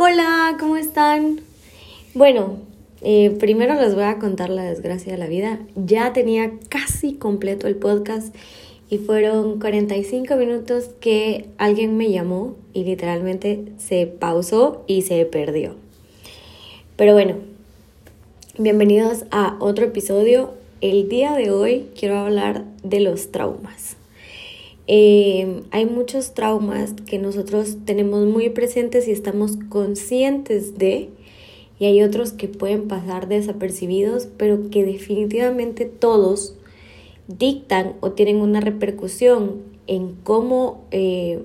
Hola, ¿cómo están? Bueno, eh, primero les voy a contar la desgracia de la vida. Ya tenía casi completo el podcast y fueron 45 minutos que alguien me llamó y literalmente se pausó y se perdió. Pero bueno, bienvenidos a otro episodio. El día de hoy quiero hablar de los traumas. Eh, hay muchos traumas que nosotros tenemos muy presentes y estamos conscientes de, y hay otros que pueden pasar desapercibidos, pero que definitivamente todos dictan o tienen una repercusión en cómo, eh,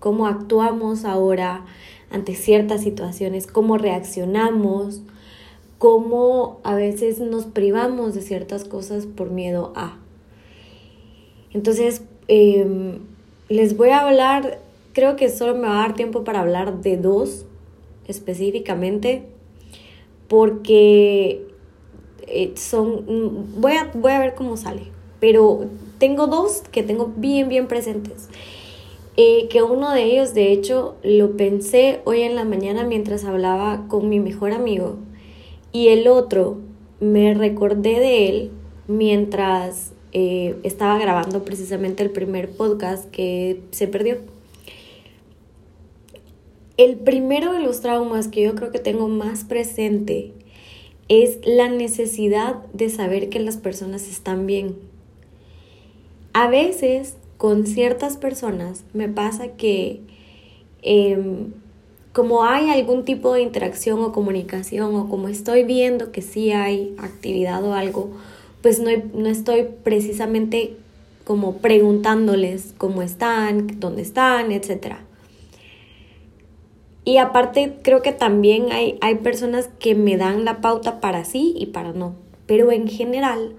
cómo actuamos ahora ante ciertas situaciones, cómo reaccionamos, cómo a veces nos privamos de ciertas cosas por miedo a. Entonces, Em, les voy a hablar, creo que solo me va a dar tiempo para hablar de dos específicamente, porque eh, son, voy a, voy a ver cómo sale, pero tengo dos que tengo bien, bien presentes. Eh, que uno de ellos, de hecho, lo pensé hoy en la mañana mientras hablaba con mi mejor amigo, y el otro me recordé de él mientras eh, estaba grabando precisamente el primer podcast que se perdió. El primero de los traumas que yo creo que tengo más presente es la necesidad de saber que las personas están bien. A veces con ciertas personas me pasa que em, como hay algún tipo de interacción o comunicación o como estoy viendo que sí hay actividad o algo, pues no, no estoy precisamente como preguntándoles cómo están, dónde están, etc. Y aparte creo que también hay, hay personas que me dan la pauta para sí y para no. Pero en general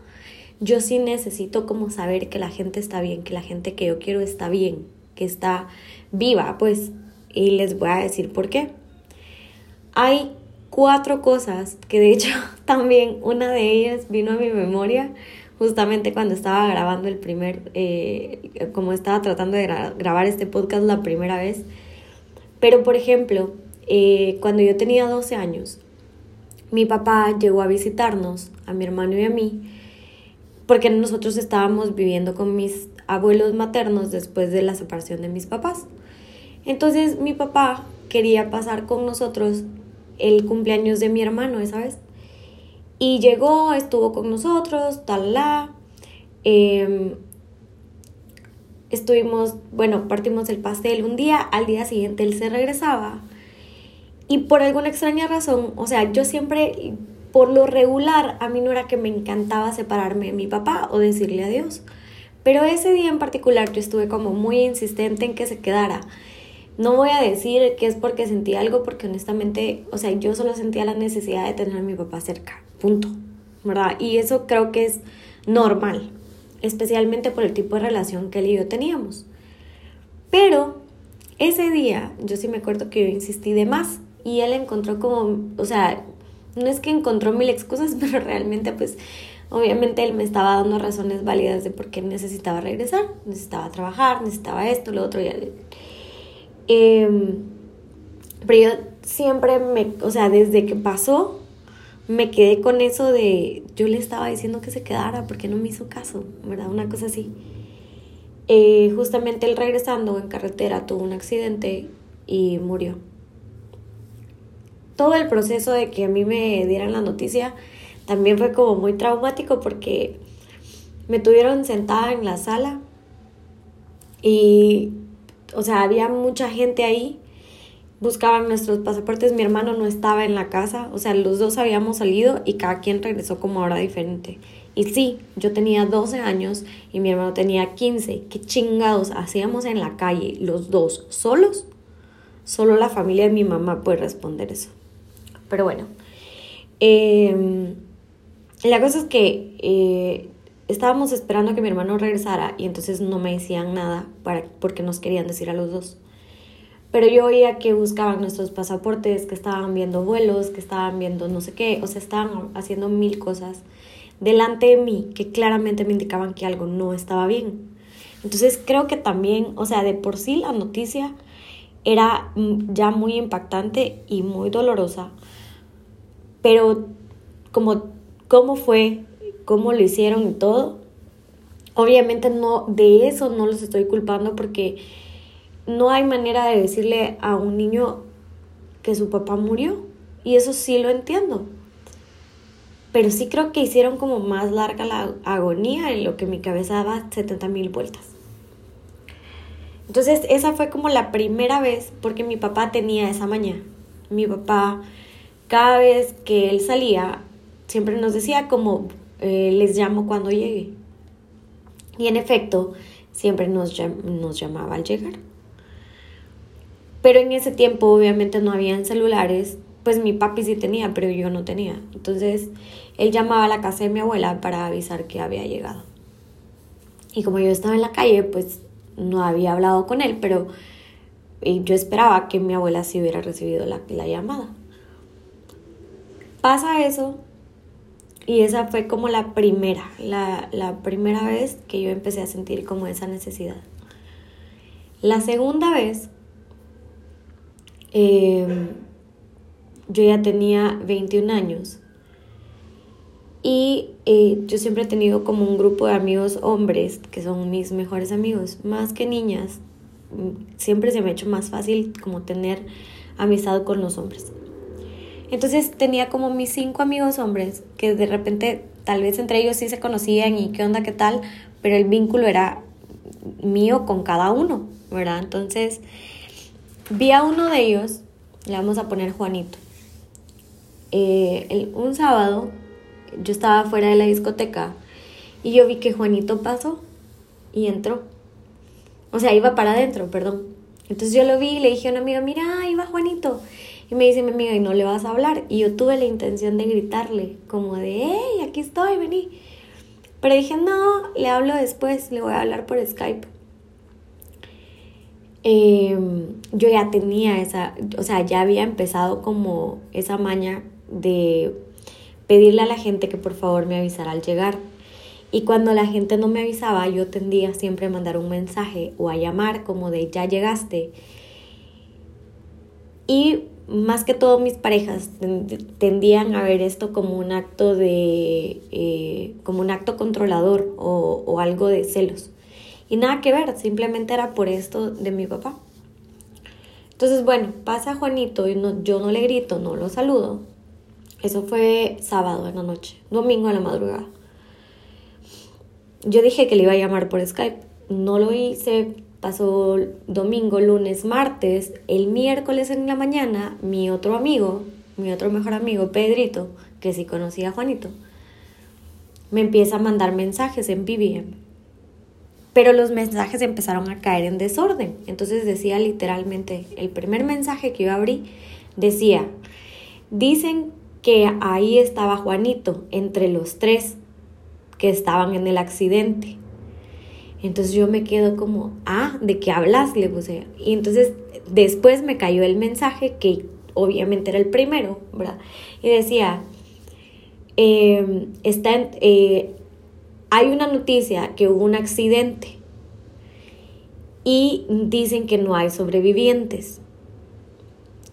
yo sí necesito como saber que la gente está bien, que la gente que yo quiero está bien, que está viva, pues. Y les voy a decir por qué. Hay cuatro cosas que de hecho también una de ellas vino a mi memoria justamente cuando estaba grabando el primer, eh, como estaba tratando de grabar este podcast la primera vez. Pero por ejemplo, eh, cuando yo tenía 12 años, mi papá llegó a visitarnos, a mi hermano y a mí, porque nosotros estábamos viviendo con mis abuelos maternos después de la separación de mis papás. Entonces mi papá quería pasar con nosotros el cumpleaños de mi hermano esa vez. Y llegó, estuvo con nosotros, tal, la. Em, estuvimos, bueno, partimos el pastel un día, al día siguiente él se regresaba. Y por alguna extraña razón, o sea, yo siempre, por lo regular, a mí no era que me encantaba separarme de mi papá o decirle adiós. Pero ese día en particular yo estuve como muy insistente en que se quedara. No voy a decir que es porque sentí algo, porque honestamente, o sea, yo solo sentía la necesidad de tener a mi papá cerca, punto, ¿verdad? Y eso creo que es normal, especialmente por el tipo de relación que él y yo teníamos. Pero ese día, yo sí me acuerdo que yo insistí de más y él encontró como, o sea, no es que encontró mil excusas, pero realmente pues obviamente él me estaba dando razones válidas de por qué necesitaba regresar, necesitaba trabajar, necesitaba esto, lo otro, y Em, pero yo siempre me, o sea, desde que pasó, me quedé con eso de, yo le estaba diciendo que se quedara porque no me hizo caso, ¿verdad? Una cosa así. Eh, justamente él regresando en carretera tuvo un accidente y murió. Todo el proceso de que a mí me dieran la noticia también fue como muy traumático porque me tuvieron sentada en la sala y o sea, había mucha gente ahí, buscaban nuestros pasaportes, mi hermano no estaba en la casa, o sea, los dos habíamos salido y cada quien regresó como ahora diferente. Y sí, yo tenía 12 años y mi hermano tenía 15. ¿Qué chingados hacíamos en la calle los dos solos? Solo la familia de mi mamá puede responder eso. Pero bueno, em, la cosa es que eh, estábamos esperando que mi hermano regresara y entonces no me decían nada para, porque nos querían decir a los dos. Pero yo oía que buscaban nuestros pasaportes, que estaban viendo vuelos, que estaban viendo no sé qué, o sea, estaban haciendo mil cosas delante de mí que claramente me indicaban que algo no estaba bien. Entonces creo que también, o sea, de por sí la noticia era mm, ya muy impactante y muy dolorosa, pero como cómo fue, cómo lo hicieron y todo, obviamente no de eso no los estoy culpando porque no hay manera de decirle a un niño que su papá murió y eso sí lo entiendo. Pero sí creo que hicieron como más larga la agonía en lo que mi cabeza daba 70 mil vueltas. Entonces esa fue como la primera vez porque mi papá tenía esa mañana. Mi papá, cada vez que él salía, siempre nos decía como eh, les llamo cuando llegue. Y en efecto, siempre nos, llamaba al llegar. Pero en ese tiempo obviamente no habían celulares, pues mi papi sí tenía, pero yo no tenía. Entonces él llamaba a la casa de mi abuela para avisar que había llegado. Y como yo estaba en la calle, pues no había hablado con él, pero yo esperaba que mi abuela sí hubiera recibido la llamada. Pasa eso y esa fue como la primera, la, la, primera vez que yo empecé a sentir como esa necesidad. La segunda vez, em, yo ya tenía 21 años y eh, yo siempre he tenido como un grupo de amigos hombres que son mis mejores amigos, más que niñas. Siempre se me ha hecho más fácil como tener amistad con los hombres. Entonces tenía como mis cinco amigos hombres que de repente tal vez entre ellos sí se conocían y qué onda, qué tal, pero el vínculo era mío con cada uno, ¿verdad? Entonces vi a uno de ellos, le vamos a poner Juanito. Eh, un sábado yo estaba fuera de la discoteca y yo vi que Juanito pasó y entró. O sea, iba para adentro, perdón. Entonces yo lo vi y le dije a una amiga, mira, ahí va Juanito. Y me dice mi amiga, ¿y no le vas a hablar? Y yo tuve la intención de gritarle, como de, hey, aquí estoy, vení. Pero dije, no, le hablo después, le voy a hablar por Skype. Em, yo ya tenía esa, o sea, ya había empezado como esa maña de pedirle a la gente que por favor me avisara al llegar. Y cuando la gente no me avisaba, yo tendía siempre a mandar un mensaje o a llamar como de ya llegaste. Y más que todo mis parejas tendían a ver esto como un acto de, eh, como un acto controlador o, o algo de celos. Y nada que ver, simplemente era por esto de mi papá. Entonces, bueno, pasa Juanito y yo no le grito, no lo saludo. Eso fue sábado en la noche, domingo en la madrugada. Yo dije que le iba a llamar por Skype. No lo hice. Pasó domingo, lunes, martes. El miércoles en la mañana, mi otro amigo, mi otro mejor amigo, Pedrito, que sí conocía a Juanito, me empieza a mandar mensajes en BBM. Pero los mensajes empezaron a caer en desorden. Entonces decía literalmente, el primer mensaje que yo abrí decía, dicen que ahí estaba Juanito entre los tres que estaban en el accidente. Entonces yo me quedo como, ah, ¿de qué hablas? Le puse. Y entonces después me cayó el mensaje que obviamente era el primero, ¿verdad? Y decía, em, está eh, hay una noticia que hubo un accidente y dicen que no hay sobrevivientes.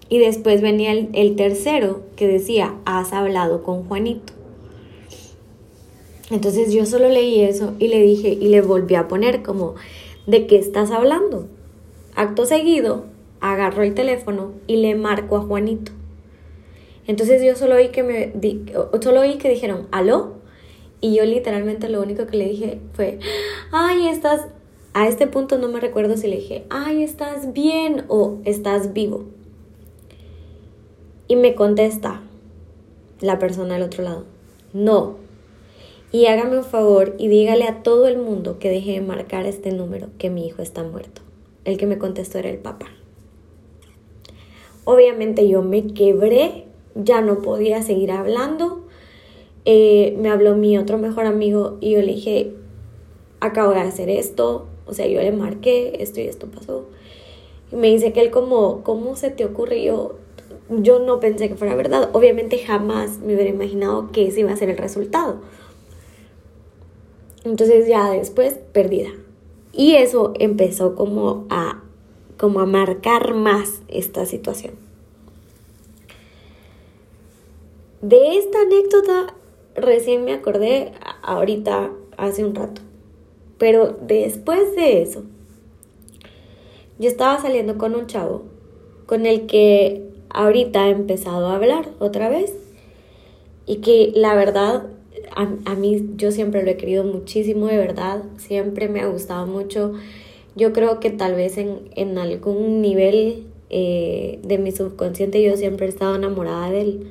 Y después venía el, tercero que decía, has hablado con Juanito. Entonces yo solo leí eso y le dije y le volví a poner como, ¿de qué estás hablando? Acto seguido, agarro el teléfono y le marco a Juanito. Entonces yo solo oí que me solo oí que dijeron, "¿Aló?" Y yo literalmente lo único que le dije fue, "Ay, estás a este punto no me recuerdo si le dije, "Ay, estás bien" o "Estás vivo." Y me contesta la persona del otro lado, no. Y hágame un favor y dígale a todo el mundo que deje de marcar este número, que mi hijo está muerto. El que me contestó era el papá. Obviamente yo me quebré, ya no podía seguir hablando. Eh, me habló mi otro mejor amigo y yo le dije, acabo de hacer esto, o sea, yo le marqué, esto y esto pasó. Y me dice que él como, ¿cómo se te ocurre? yo, yo no pensé que fuera verdad. Obviamente jamás me hubiera imaginado que ese iba a ser el resultado. Entonces ya después, perdida. Y eso empezó como a como a marcar más esta situación. De esta anécdota recién me acordé ahorita, hace un rato. Pero después de eso, yo estaba saliendo con un chavo con el que ahorita he empezado a hablar otra vez y que la verdad a, mí yo siempre lo he querido muchísimo, de verdad, siempre me ha gustado mucho. Yo creo que tal vez en, en algún nivel eh, de mi subconsciente yo siempre he estado enamorada de él.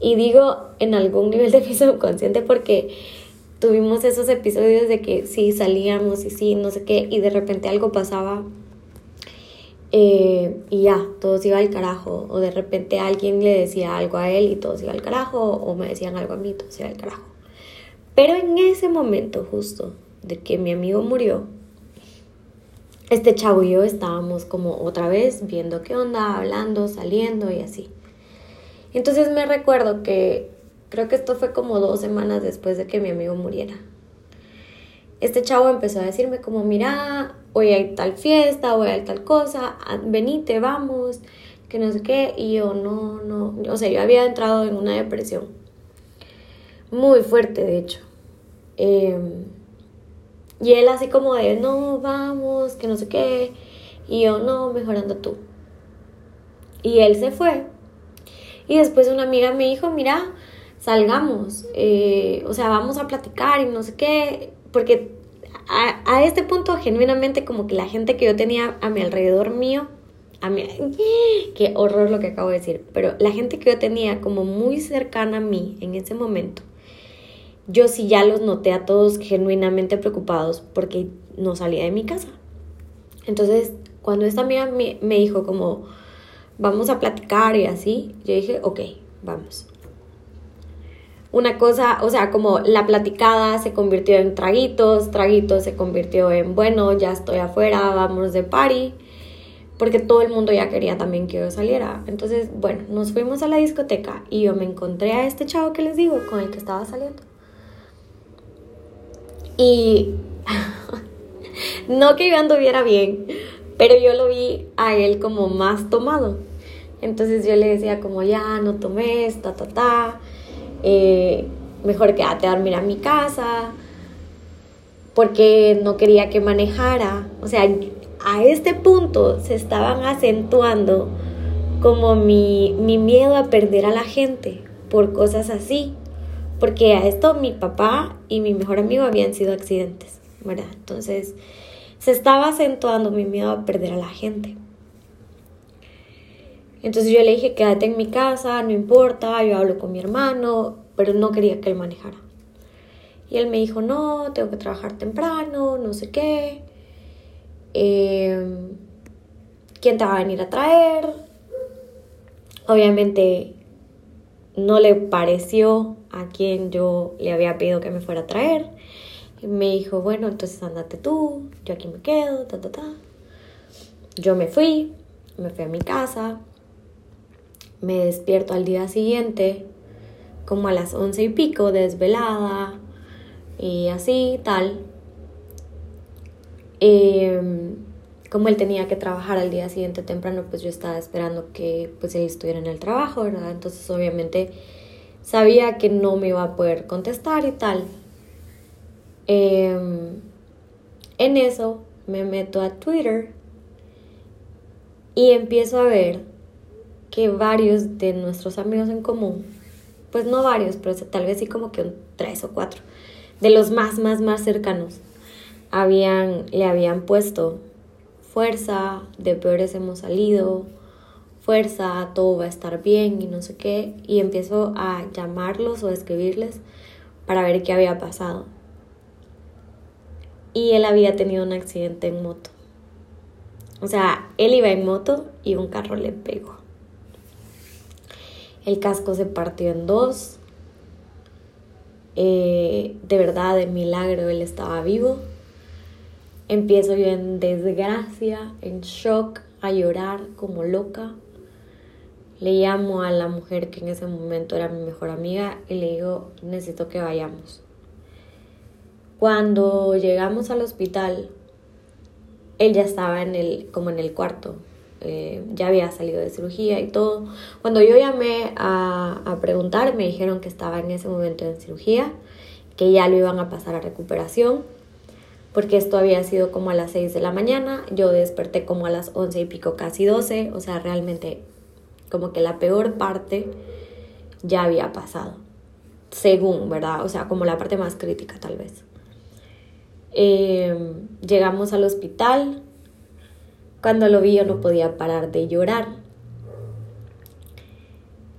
Y digo en algún nivel de mi subconsciente porque tuvimos esos episodios de que sí salíamos y sí, no sé qué, y de repente algo pasaba eh, y ya, todo se iba al carajo. O de repente alguien le decía algo a él y todo se iba al carajo, o me decían algo a mí todo se iba al carajo. Pero en ese momento justo de que mi amigo murió, este chavo y yo estábamos como otra vez viendo qué onda, hablando, saliendo y así. Entonces me recuerdo que creo que esto fue como dos semanas después de que mi amigo muriera. Este chavo empezó a decirme como, mira, a ir tal fiesta, a ir tal cosa, venite, vamos, que no sé qué. Y yo no, no, o sea, yo había entrado en una depresión muy fuerte, de hecho. Em, y él así como de, no, vamos, que no sé qué. Y yo, no, mejorando tú. Y él se fue. Y después una amiga me dijo, mira, salgamos, eh, o sea, vamos a platicar y no sé qué, porque a, a, este punto genuinamente como que la gente que yo tenía a mi alrededor mío, a mí, qué horror lo que acabo de decir, pero la gente que yo tenía como muy cercana a mí en ese momento, yo sí ya los noté a todos genuinamente preocupados porque no salía de mi casa. Entonces, cuando esta amiga me, dijo como, vamos a platicar y así, yo dije, ok, vamos una cosa, o sea, como la platicada se convirtió en traguitos, traguitos se convirtió en, bueno, ya estoy afuera, vamos de party, porque todo el mundo ya quería también que yo saliera. Entonces, bueno, nos fuimos a la discoteca y yo me encontré a este chavo que les digo, con el que estaba saliendo. Y no que yo anduviera bien, pero yo lo vi a él como más tomado. Entonces yo le decía como, ya, no tomes, ta, ta, ta eh, mejor quédate a dormir a mi casa, porque no quería que manejara. O sea, a este punto se estaban acentuando como mi, mi miedo a perder a la gente por cosas así. Porque a esto mi papá y mi mejor amigo habían sido accidentes, ¿verdad? Entonces se estaba acentuando mi miedo a perder a la gente. Entonces yo le dije, quédate en mi casa, no importa, yo hablo con mi hermano, pero no quería que él manejara. Y él me dijo, no, tengo que trabajar temprano, no sé qué. Em, ¿Quién te va a venir a traer? Obviamente no le pareció a quien yo le había pedido que me fuera a traer. Y me dijo, bueno, entonces andate tú, yo aquí me quedo, ta, ta, ta. Yo me fui, me fui a mi casa, me despierto al día siguiente, como a las once y pico, desvelada, y así, tal. Em, como él tenía que trabajar al día siguiente temprano, pues yo estaba esperando que pues él estuviera en el trabajo, ¿verdad? Entonces obviamente sabía que no me iba a poder contestar y tal. Em, en eso me meto a Twitter y empiezo a ver que varios de nuestros amigos en común, pues no varios, pero tal vez sí como que un tres o cuatro, de los más, más, más cercanos, habían, le habían puesto fuerza, de peores hemos salido, fuerza, todo va a estar bien y no sé qué, y empiezo a llamarlos o a escribirles para ver qué había pasado. Y él había tenido un accidente en moto. O sea, él iba en moto y un carro le pegó. El casco se partió en dos. Eh, de verdad, de milagro, él estaba vivo. Empiezo yo en desgracia, en shock, a llorar como loca. Le llamo a la mujer que en ese momento era mi mejor amiga y le digo, necesito que vayamos. Cuando llegamos al hospital, él ya estaba en el, como en el cuarto, eh, ya había salido de cirugía y todo. Cuando yo llamé a, a preguntar, me dijeron que estaba en ese momento en cirugía, que ya lo iban a pasar a recuperación, porque esto había sido como a las 6 de la mañana, yo desperté como a las 11 y pico, casi 12, o sea, realmente como que la peor parte ya había pasado, según, ¿verdad? O sea, como la parte más crítica tal vez. Eh, llegamos al hospital, cuando lo vi yo no podía parar de llorar.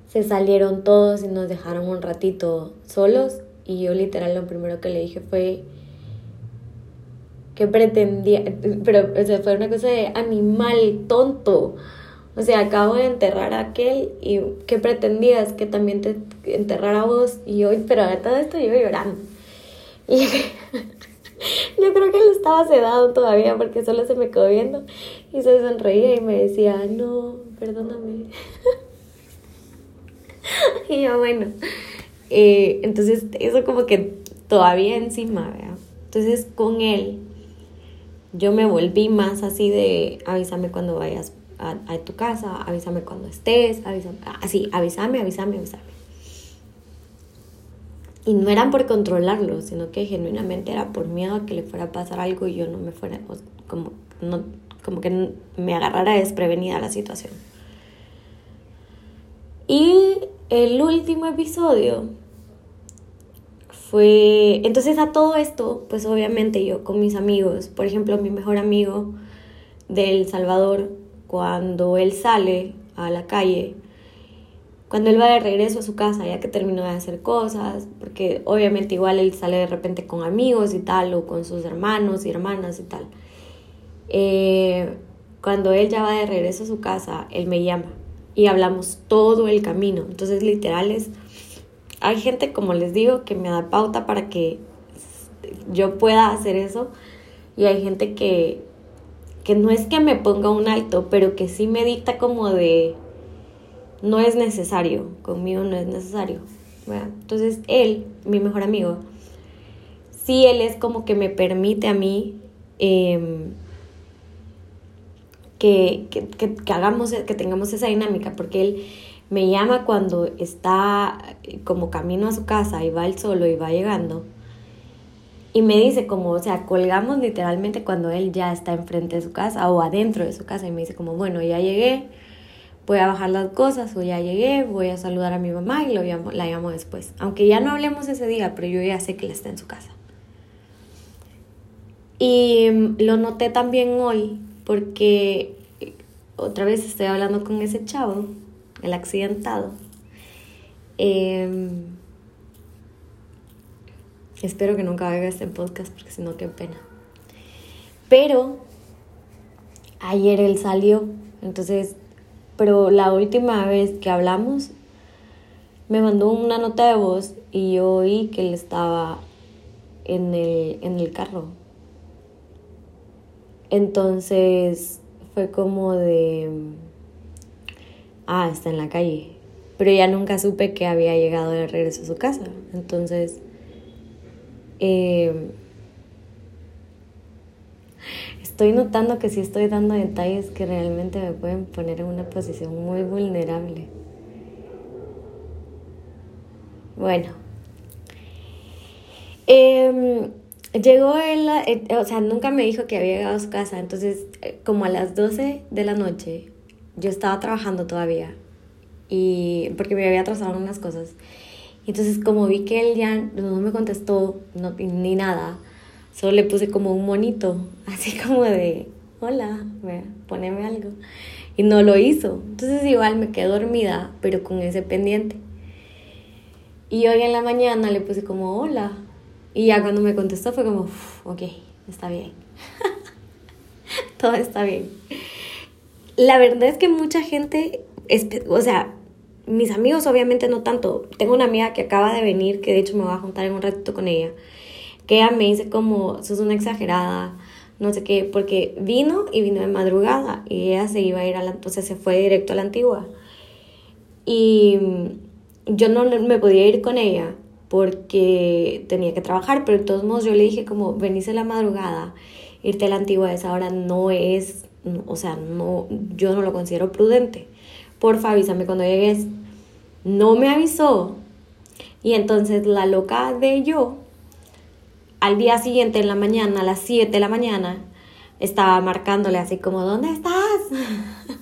Se salieron todos y nos dejaron un ratito solos y yo literal lo primero que le dije fue que pretendía, pero o fue una cosa de animal tonto. O sea, acabo de enterrar a aquel y ¿qué pretendías? Que también te enterrara a vos. Y hoy, pero de todo esto yo llorando. Y yo creo que él estaba sedado todavía porque solo se me quedó viendo y se sonreía y me decía, no, perdóname. y yo, bueno, eh, entonces eso como que todavía encima, ¿verdad? Entonces con él yo me volví más así de avísame cuando vayas a, a tu casa, avísame cuando estés, avísame, así, avísame, avísame, avísame. Y no eran por controlarlo, sino que genuinamente era por miedo a que le fuera a pasar algo y yo no me fuera, como, no, como que me agarrara desprevenida la situación. Y el último episodio fue, entonces a todo esto, pues obviamente yo con mis amigos, por ejemplo, mi mejor amigo del Salvador, cuando él sale a la calle, cuando él va de regreso a su casa, ya que terminó de hacer cosas, porque obviamente igual él sale de repente con amigos y tal, o con sus hermanos y hermanas y tal. Eh, cuando él ya va de regreso a su casa, él me llama y hablamos todo el camino. Entonces, literal es, hay gente, como les digo, que me da pauta para que yo pueda hacer eso y hay gente que, que no es que me ponga un alto, pero que sí me dicta como de no es necesario, conmigo no es necesario. Entonces él, mi mejor amigo, sí él es como que me permite a mí em, que, que, que, hagamos, que tengamos esa dinámica, porque él me llama cuando está como camino a su casa y va él solo y va llegando. Y me dice como, o sea, colgamos literalmente cuando él ya está enfrente de su casa o adentro de su casa y me dice como, bueno, ya llegué, voy a bajar las cosas o ya llegué, voy a saludar a mi mamá y lo llamo, la llamo después. Aunque ya no hablemos ese día, pero yo ya sé que él está en su casa. Y mm, lo noté también hoy porque eh, otra vez estoy hablando con ese chavo, el accidentado. Em, espero que nunca vea este podcast porque si no, qué pena. Pero ayer él salió, entonces pero la última vez que hablamos me mandó una nota de voz y yo oí que él estaba en el, en el carro. Entonces fue como de, ah, está en la calle. Pero ya nunca supe que había llegado de regreso a su casa. Entonces, eh, estoy notando que sí estoy dando detalles que realmente me pueden poner en una posición muy vulnerable. Bueno. Eh, llegó él, eh, o sea, nunca me dijo que había llegado a su casa, entonces eh, como a las 12 de la noche, yo estaba trabajando todavía, y porque me había atrasado unas cosas. Entonces como vi que él ya no me contestó no, ni nada, Solo le puse como un monito, así como de, hola, poneme algo. Y no lo hizo. Entonces igual me quedé dormida, pero con ese pendiente. Y hoy en la mañana le puse como, hola. Y ya cuando me contestó fue como, ok, está bien. Todo está bien. La verdad es que mucha gente, o sea, mis amigos obviamente no tanto. Tengo una amiga que acaba de venir, que de hecho me voy a juntar en un ratito con ella que ella me dice como, sos una exagerada, no sé qué, porque vino y vino de madrugada y ella se iba a ir a la, entonces se fue directo a la antigua. Y yo no me podía ir con ella porque tenía que trabajar, pero de todos modos yo le dije como, venís a la madrugada irte a la antigua a esa hora no es, o sea, no, yo no lo considero prudente. Porfa, avísame cuando llegues. No me avisó. Y entonces la loca de yo, al día siguiente en la mañana, a las 7 de la mañana, estaba marcándole así como, ¿dónde estás?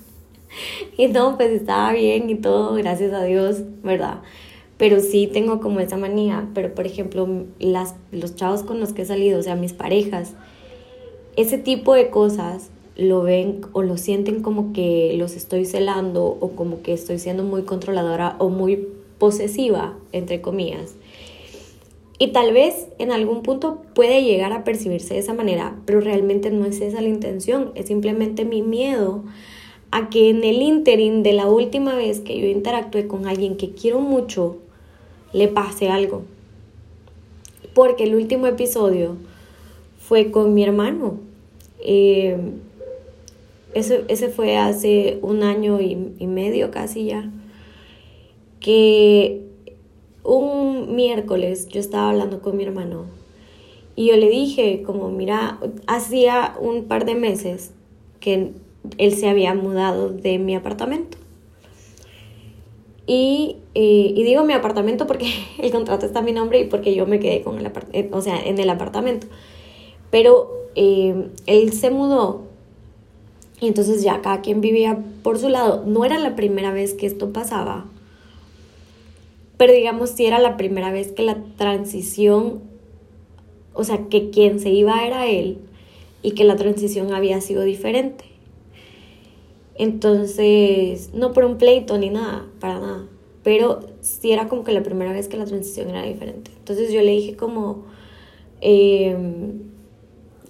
y no, pues estaba bien y todo, gracias a Dios, ¿verdad? Pero sí tengo como esa manía, pero por ejemplo, las, los chavos con los que he salido, o sea, mis parejas, ese tipo de cosas lo ven o lo sienten como que los estoy celando o como que estoy siendo muy controladora o muy posesiva, entre comillas. Y tal vez en algún punto puede llegar a percibirse de esa manera, pero realmente no es esa la intención, es simplemente mi miedo a que en el interim de la última vez que yo interactué con alguien que quiero mucho, le pase algo. Porque el último episodio fue con mi hermano. Eh, ese, ese, fue hace un año y, y medio casi ya. Que un miércoles yo estaba hablando con mi hermano y yo le dije como, mira, hacía un par de meses que él se había mudado de mi apartamento. Y, eh, y, digo mi apartamento porque el contrato está a mi nombre y porque yo me quedé con el eh, o sea, en el apartamento. Pero eh, él se mudó y entonces ya cada quien vivía por su lado. No era la primera vez que esto pasaba, pero digamos si era la primera vez que la transición, o sea, que quien se iba era él y que la transición había sido diferente. Entonces, no por un pleito ni nada, para nada, pero sí era como que la primera vez que la transición era diferente. Entonces yo le dije como em,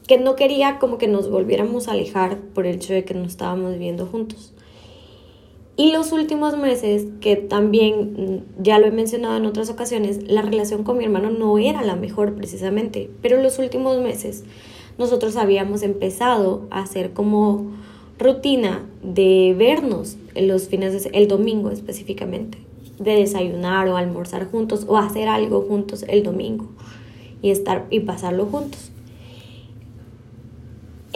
que no quería como que nos volviéramos a alejar por el hecho de que no estábamos viviendo juntos. Y los últimos meses, que también mm, ya lo he mencionado en otras ocasiones, la relación con mi hermano no era la mejor precisamente, pero los últimos meses nosotros habíamos empezado a hacer como rutina de vernos los fines de el domingo específicamente, de desayunar o almorzar juntos o hacer algo juntos el domingo y estar y pasarlo juntos.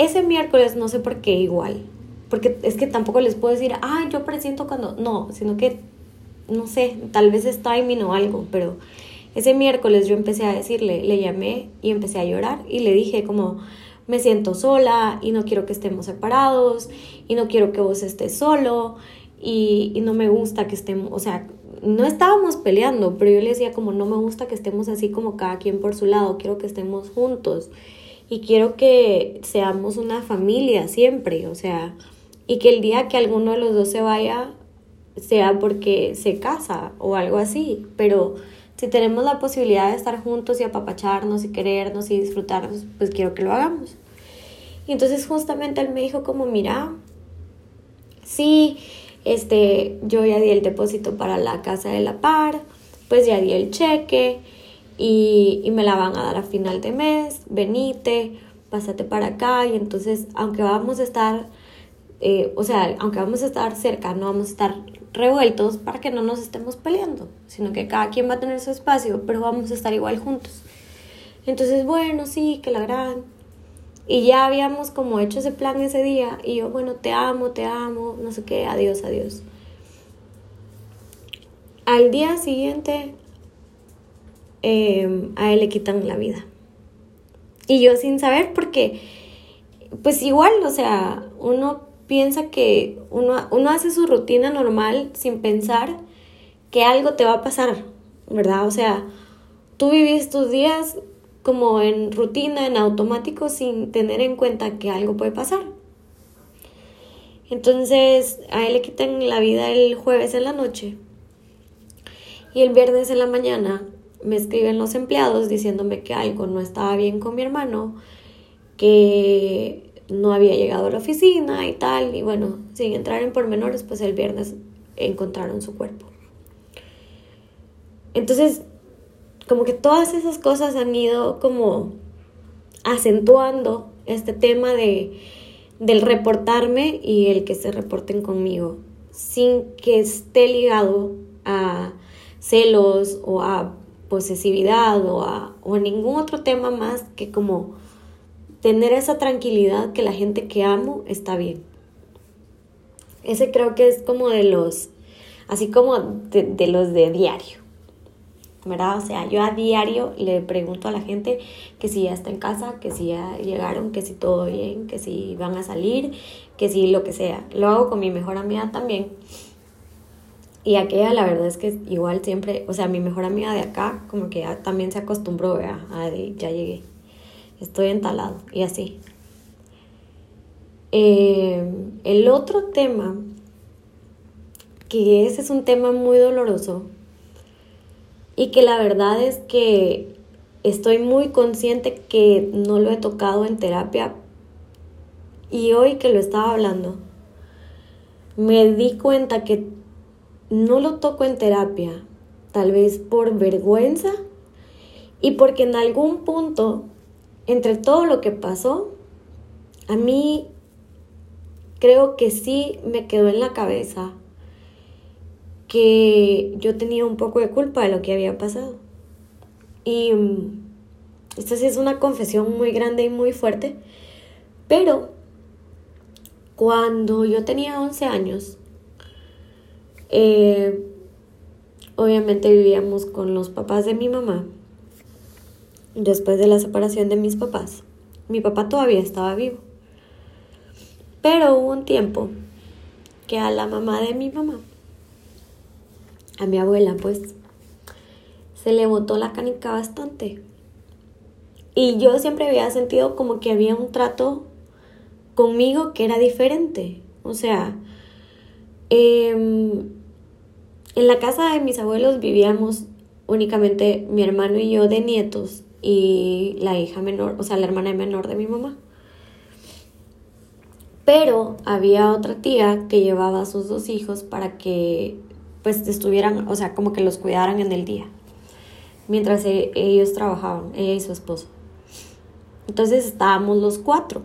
Ese miércoles no sé por qué igual, porque es que tampoco les puedo decir, ay, yo presiento cuando, no, sino que, no sé, tal vez es timing o algo, pero ese miércoles yo empecé a decirle, le llamé y empecé a llorar y le dije como, me siento sola y no quiero que estemos separados y no quiero que vos estés solo y, y no me gusta que estemos, o sea, no estábamos peleando, pero yo le decía como no me gusta que estemos así como cada quien por su lado, quiero que estemos juntos y quiero que seamos una familia siempre, o sea, y que el día que alguno de los dos se vaya sea porque se casa o algo así, pero si tenemos la posibilidad de estar juntos y apapacharnos y querernos y disfrutarnos, pues quiero que lo hagamos. Y entonces justamente él me dijo como, mira, sí, este, yo ya di el depósito para la casa de la par, pues ya di el cheque y, y me la van a dar a final de mes, venite, pásate para acá y entonces aunque vamos a estar eh, o sea, aunque vamos a estar cerca, no vamos a estar revueltos para que no nos estemos peleando, sino que cada quien va a tener su espacio, pero vamos a estar igual juntos. Entonces, bueno, sí, que la gran. Y ya habíamos como hecho ese plan ese día y yo, bueno, te amo, te amo, no sé qué, adiós, adiós. Al día siguiente, em, a él le quitan la vida. Y yo sin saber, porque, pues igual, o sea, uno piensa que uno, uno hace su rutina normal sin pensar que algo te va a pasar, ¿verdad? O sea, tú vivís tus días como en rutina, en automático, sin tener en cuenta que algo puede pasar. Entonces, a él le quitan la vida el jueves en la noche. Y el viernes en la mañana me escriben los empleados diciéndome que algo no estaba bien con mi hermano, que no había llegado a la oficina y tal, y bueno, sin entrar en pormenores, pues el viernes encontraron su cuerpo. Entonces, como que todas esas cosas han ido como acentuando este tema de, del reportarme y el que se reporten conmigo, sin que esté ligado a celos o a posesividad o a, o ningún otro tema más que como tener esa tranquilidad que la gente que amo está bien. Ese creo que es como de los, así como de, los de diario. ¿verdad? O sea, yo a diario le pregunto a la gente que si ya está en casa, que si ya llegaron, que si todo bien, que si van a salir, que si lo que sea. Lo hago con mi mejor amiga también. Y aquella, la verdad es que igual siempre, o sea, mi mejor amiga de acá, como que ya también se acostumbró, ¿verdad? A ya llegué, estoy entalado y así. Eh, el otro tema, que ese es un tema muy doloroso y que la verdad es que estoy muy consciente que no lo he tocado en terapia y hoy que lo estaba hablando, me di cuenta que no lo toco en terapia, tal vez por vergüenza y porque en algún punto, entre todo lo que pasó, a mí creo que sí me quedó en la cabeza que yo tenía un poco de culpa de lo que había pasado. Y mm, esto sí es una confesión muy grande y muy fuerte, pero cuando yo tenía 11 años, eh, obviamente vivíamos con los papás de mi mamá. Después de la separación de mis papás, mi papá todavía estaba vivo. Pero hubo un tiempo que a la mamá de mi mamá, a mi abuela, pues, se le botó la canica bastante. Y yo siempre había sentido como que había un trato conmigo que era diferente. O sea, eh, en la casa de mis abuelos vivíamos únicamente mi hermano y yo de nietos y la hija menor, o sea, la hermana menor de mi mamá. Pero había otra tía que llevaba a sus dos hijos para que pues estuvieran, o sea, como que los cuidaran en el día, mientras e, ellos trabajaban, ella y su esposo. Entonces estábamos los cuatro.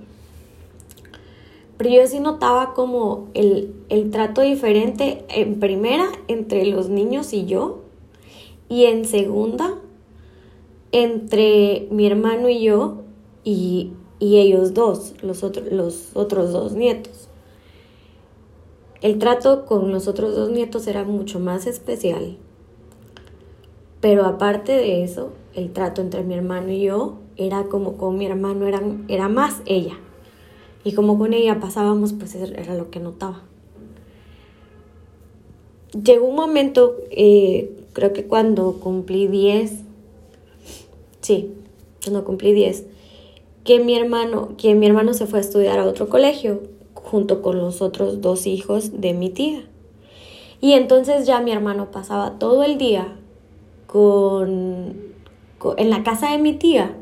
Pero yo sí notaba como el, trato diferente en primera entre los niños y yo y en segunda entre mi hermano y yo y, ellos dos, los, los otros dos nietos. El trato con los otros dos nietos era mucho más especial, pero aparte de eso, el trato entre mi hermano y yo era como con mi hermano era más ella. Y como con ella pasábamos, pues era lo que notaba. Llegó un momento, eh, creo que cuando cumplí 10, sí, cuando cumplí 10, que mi hermano, que mi hermano se fue a estudiar a otro colegio junto con los otros dos hijos de mi tía. Y entonces ya mi hermano pasaba todo el día con, en la casa de mi tía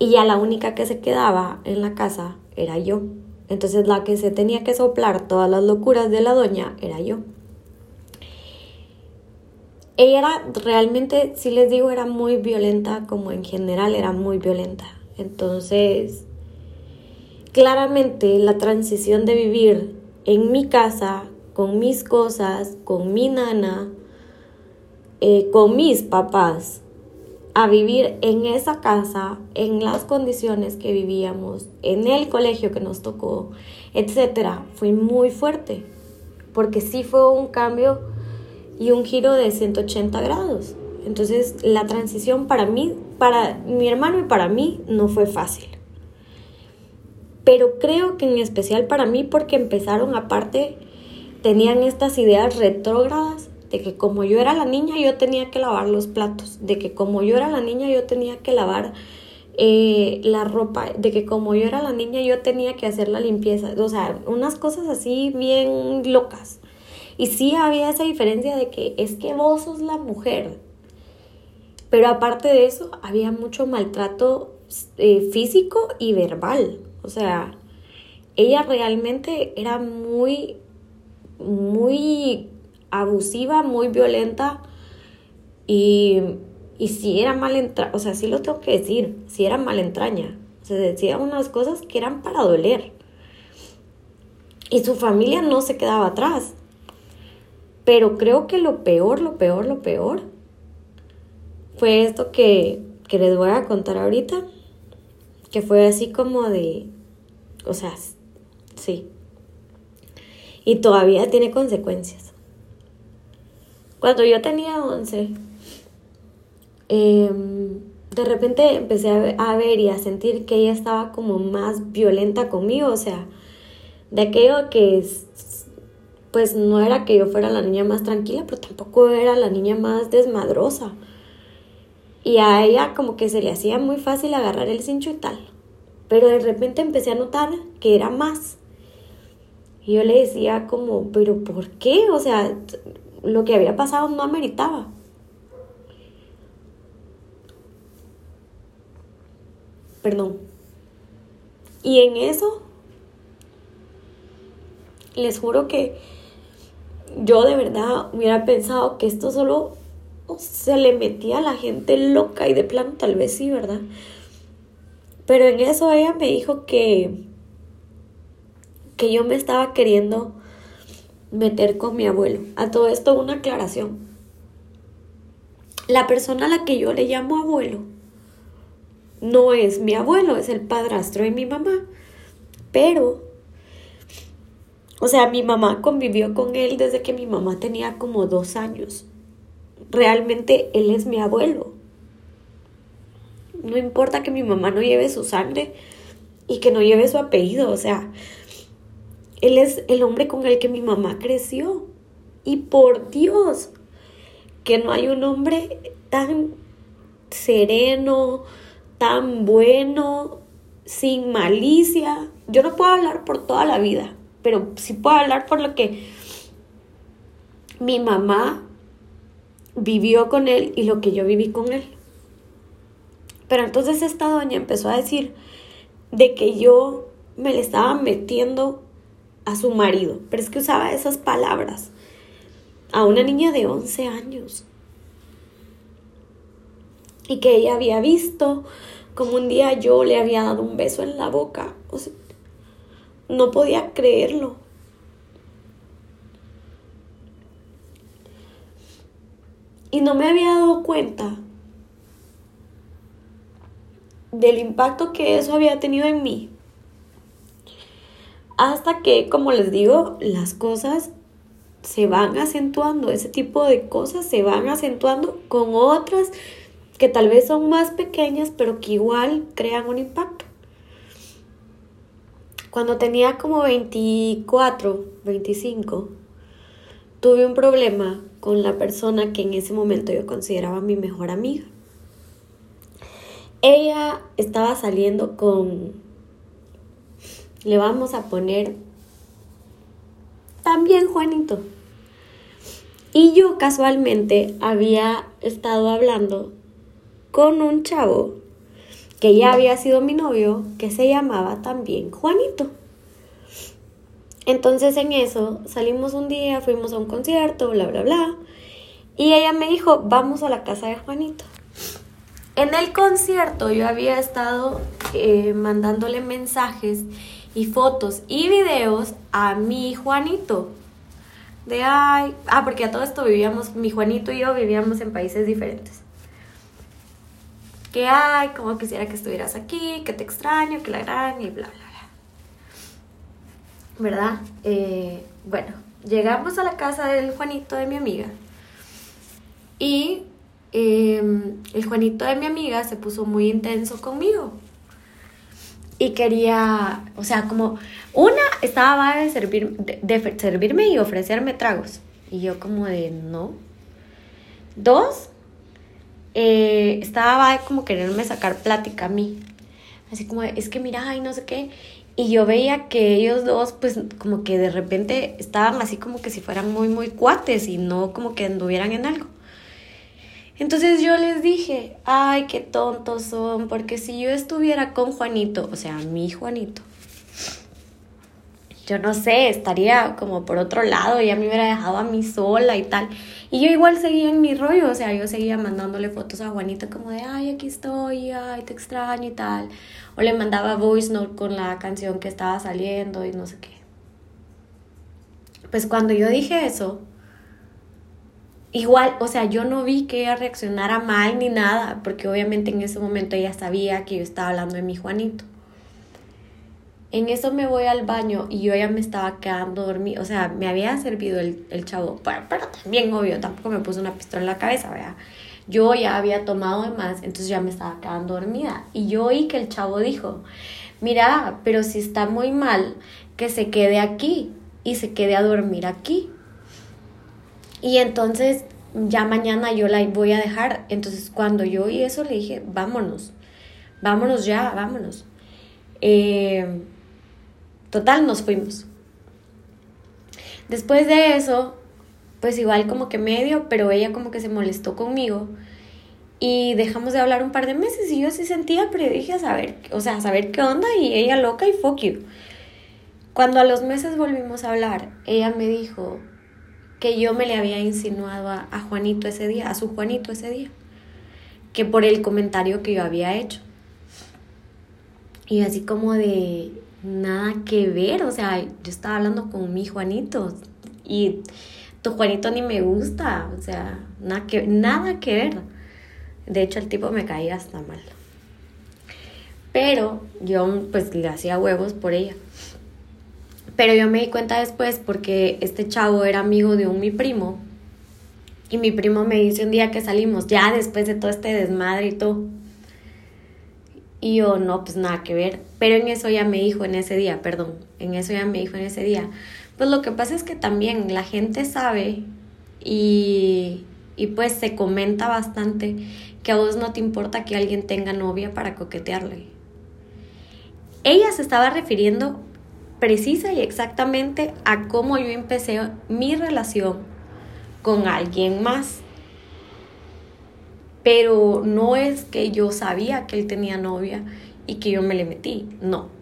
y ya la única que se quedaba en la casa era yo. Entonces la que se tenía que soplar todas las locuras de la doña era yo. Ella era realmente, si les digo, era muy violenta, como en general era muy violenta. Entonces, claramente la transición de vivir en mi casa, con mis cosas, con mi nana, eh, con mis papás, a vivir en esa casa, en las condiciones que vivíamos, en el colegio que nos tocó, etcétera, fue muy fuerte, porque sí fue un cambio y un giro de 180 grados. Entonces, la transición para mí, para mi hermano y para mí no fue fácil. Pero creo que en especial para mí porque empezaron aparte tenían estas ideas retrógradas de que como yo era la niña yo tenía que lavar los platos, de que como yo era la niña yo tenía que lavar eh, la ropa, de que como yo era la niña yo tenía que hacer la limpieza, o sea, unas cosas así bien locas. Y sí había esa diferencia de que es que vos sos la mujer. Pero aparte de eso, había mucho maltrato eh, físico y verbal. O sea, ella realmente era muy, muy abusiva, muy violenta y, y si era mal entraña, o sea, sí lo tengo que decir, si era mal entraña. Se decía unas cosas que eran para doler. Y su familia no se quedaba atrás. Pero creo que lo peor, lo peor, lo peor fue esto que, que les voy a contar ahorita. que fue así como de, o sea, sí. Y todavía tiene consecuencias. Cuando yo tenía 11, em, de repente empecé a ver y a sentir que ella estaba como más violenta conmigo, o sea, de aquello que pues no era que yo fuera la niña más tranquila, pero tampoco era la niña más desmadrosa. Y a ella como que se le hacía muy fácil agarrar el cincho y tal. Pero de repente empecé a notar que era más. Y yo le decía como, pero ¿por qué? O sea, lo que había pasado no ameritaba. Perdón. Y en eso, les juro que yo de verdad hubiera pensado que esto solo se le metía a la gente loca y de plano tal vez sí, ¿verdad? Pero en eso ella me dijo que que yo me estaba queriendo meter con mi abuelo. A todo esto una aclaración. La persona a la que yo le llamo abuelo no es mi abuelo, es el padrastro de mi mamá. Pero o sea, mi mamá convivió con él desde que mi mamá tenía como dos años. Realmente él es mi abuelo. No importa que mi mamá no lleve su sangre y que no lleve su apellido. O sea, él es el hombre con el que mi mamá creció. Y por Dios, que no hay un hombre tan sereno, tan bueno, sin malicia. Yo no puedo hablar por toda la vida, pero sí puedo hablar por lo que mi mamá vivió con él y lo que yo viví con él. Pero entonces esta doña empezó a decir de que yo me le estaba metiendo a su marido, pero es que usaba esas palabras a una niña de 11 años. Y que ella había visto como un día yo le había dado un beso en la boca. No podía creerlo. Y no me había dado cuenta del impacto que eso había tenido en mí. Hasta que, como les digo, las cosas se van acentuando, ese tipo de cosas se van acentuando con otras que tal vez son más pequeñas, pero que igual crean un impacto. Cuando tenía como 24, 25, tuve un problema con la persona que en ese momento yo consideraba mi mejor amiga. Ella estaba saliendo con, le vamos a poner también Juanito. Y yo casualmente había estado hablando con un chavo que ya había sido mi novio, que se llamaba también Juanito. Entonces en eso salimos un día, fuimos a un concierto, bla, bla, bla. Y ella me dijo, vamos a la casa de Juanito. En el concierto yo había estado eh, mandándole mensajes y fotos y videos a mi Juanito. De ay, ah, porque a todo esto vivíamos, mi Juanito y yo vivíamos en países diferentes que hay, como quisiera que estuvieras aquí, que te extraño, que la gran y bla, bla, bla. ¿Verdad? Eh, bueno, llegamos a la casa del Juanito de mi amiga y em, el Juanito de mi amiga se puso muy intenso conmigo. Y quería, o sea, como una estaba de, servir, de servirme y ofrecerme tragos. Y yo como de no. Dos, eh, estaba como queriéndome sacar plática a mí. Así como, es que mira, y no sé qué. Y yo veía que ellos dos, pues como que de repente estaban así como que si fueran muy, muy cuates y no como que anduvieran en algo. Entonces yo les dije, ay, qué tontos son, porque si yo estuviera con Juanito, o sea, mi Juanito, yo no sé, estaría como por otro lado, y a mí me hubiera dejado a mí sola y tal. Y yo igual seguía en mi rollo, o sea, yo seguía mandándole fotos a Juanito como de, ay, aquí estoy, ay, te extraño y tal. O le mandaba voice note con la canción que estaba saliendo y no sé qué. Pues cuando yo dije eso, igual, o sea, yo no vi que ella reaccionara mal ni nada, porque obviamente en ese momento ella sabía que yo estaba hablando de mi Juanito. En eso me voy al baño y yo ya me estaba quedando dormida, o sea, me había servido el, el chavo, pero, pero, también, obvio, tampoco me puso una pistola en la cabeza, ¿verdad? Yo ya había tomado de más, entonces ya me estaba quedando dormida. Y yo oí que el chavo dijo, mira, pero si está muy mal, que se quede aquí y se quede a dormir aquí. Y entonces ya mañana yo la voy a dejar. Entonces cuando yo oí eso le dije, vámonos, vámonos ya, vámonos. Eh, total, nos fuimos. Después de eso, pues igual como que medio, pero ella como que se molestó conmigo y dejamos de hablar un par de meses y yo sí sentía, pero dije a saber, o sea, a saber qué onda y ella loca y fuck you. Cuando a los meses volvimos a hablar, ella me dijo que yo me le había insinuado a, a Juanito ese día, a su Juanito ese día, que por el comentario que yo había hecho. Y así como de nada que ver, o sea, yo estaba hablando con mi Juanito y tu Juanito ni me gusta, o sea, nada que, nada que ver. De hecho, el tipo me caía hasta mal. Pero yo pues le hacía huevos por ella. Pero yo me di cuenta después porque este chavo era amigo de un mi primo. Y mi primo me dice un día que salimos, ya después de todo este desmadre y todo. Y yo, no, pues nada que ver. Pero en eso ya me dijo en ese día, perdón, en eso ya me dijo en ese día, pues lo que pasa es que también la gente sabe y, y pues se comenta bastante que a vos no te importa que alguien tenga novia para coquetearle. Ella se estaba refiriendo precisa y exactamente a cómo yo empecé mi relación con alguien más. Pero no es que yo sabía que él tenía novia y que yo me le metí, no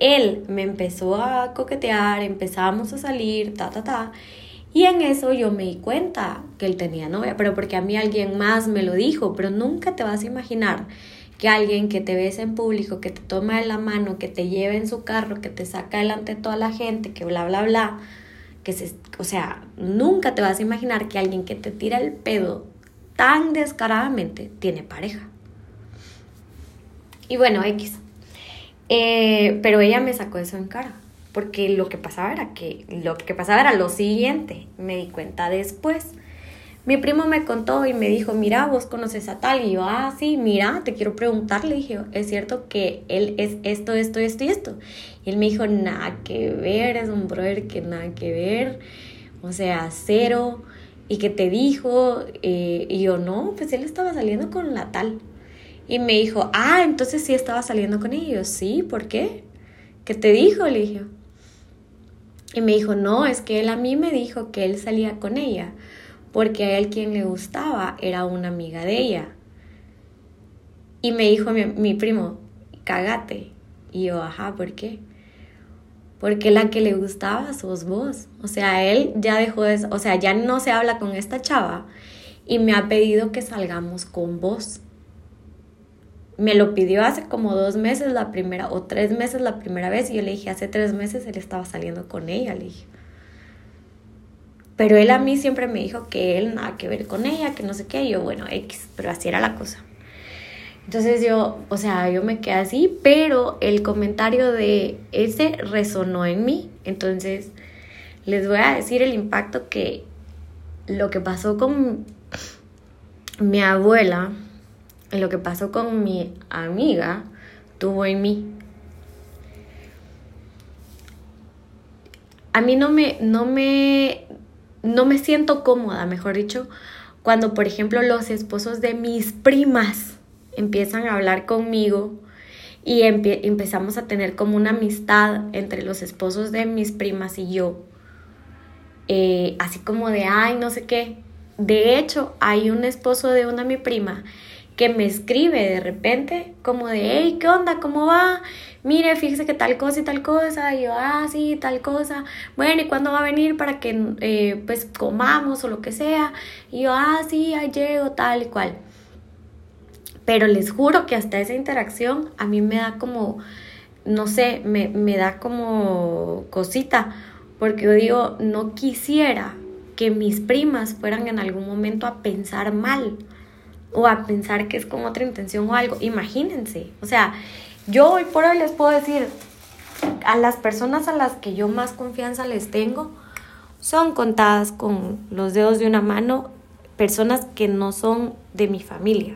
él me empezó a coquetear, empezamos a salir, ta, ta, ta. Y en eso yo me di cuenta que él tenía novia, pero porque a mí alguien más me lo dijo, pero nunca te vas a imaginar que alguien que te ves en público, que te toma de la mano, que te lleva en su carro, que te saca delante de toda la gente, que bla, bla, bla, que se, o sea, nunca te vas a imaginar que alguien que te tira el pedo tan descaradamente tiene pareja. Y bueno, X. Eh, pero ella me sacó eso en cara, porque lo que pasaba era que lo que pasaba era lo siguiente, me di cuenta después. Mi primo me contó y me dijo, mira, vos conoces a tal. Y yo, ah, sí, mira, te quiero preguntar. Le dije, es cierto que él es esto, esto, esto y esto. Y él me dijo, nada que ver, es un brother que nada que ver. O sea, cero. Y que te dijo, eh, y yo, no, pues él estaba saliendo con la tal. Y me dijo, ah, entonces sí estaba saliendo con ellos. Sí, ¿por qué? ¿Qué te dijo? Le dije. Y me dijo, no, es que él a mí me dijo que él salía con ella, porque a él quien le gustaba era una amiga de ella. Y me dijo mi, primo, cágate. Y yo, ajá, ¿por qué? Porque la que le gustaba sos vos. O sea, él ya dejó de, o sea, ya no se habla con esta chava y me ha pedido que salgamos con vos me lo pidió hace como dos meses la primera, o tres meses la primera vez, y yo le dije, hace tres meses él estaba saliendo con ella, le dije. Pero él a mí siempre me dijo que él nada que ver con ella, que no sé qué, y yo, bueno, X, pero así era la cosa. Entonces yo, o sea, yo me quedé así, pero el comentario de ese resonó en mí. Entonces, les voy a decir el impacto que lo que pasó con mi abuela, lo que pasó con mi amiga tuvo en mí. A mí no me, no me, no me siento cómoda, mejor dicho, cuando por ejemplo los esposos de mis primas empiezan a hablar conmigo y empezamos a tener como una amistad entre los esposos de mis primas y yo. Eh, así como de, ay, no sé qué. De hecho, hay un esposo de una mi prima que me escribe de repente como de, hey, ¿qué onda? ¿Cómo va? Mire, fíjese que tal cosa y tal cosa. Y yo, ah, sí, tal cosa. Bueno, ¿y cuándo va a venir para que eh, pues comamos o lo que sea? Y yo, ah, sí, ahí llego, tal y cual. Pero les juro que hasta esa interacción a mí me da como, no sé, me, me da como cosita. Porque yo digo, no quisiera que mis primas fueran en algún momento a pensar mal o a pensar que es con otra intención o algo. Imagínense, o sea, yo hoy por hoy les puedo decir, a las personas a las que yo más confianza les tengo, son contadas con los dedos de una mano personas que no son de mi familia.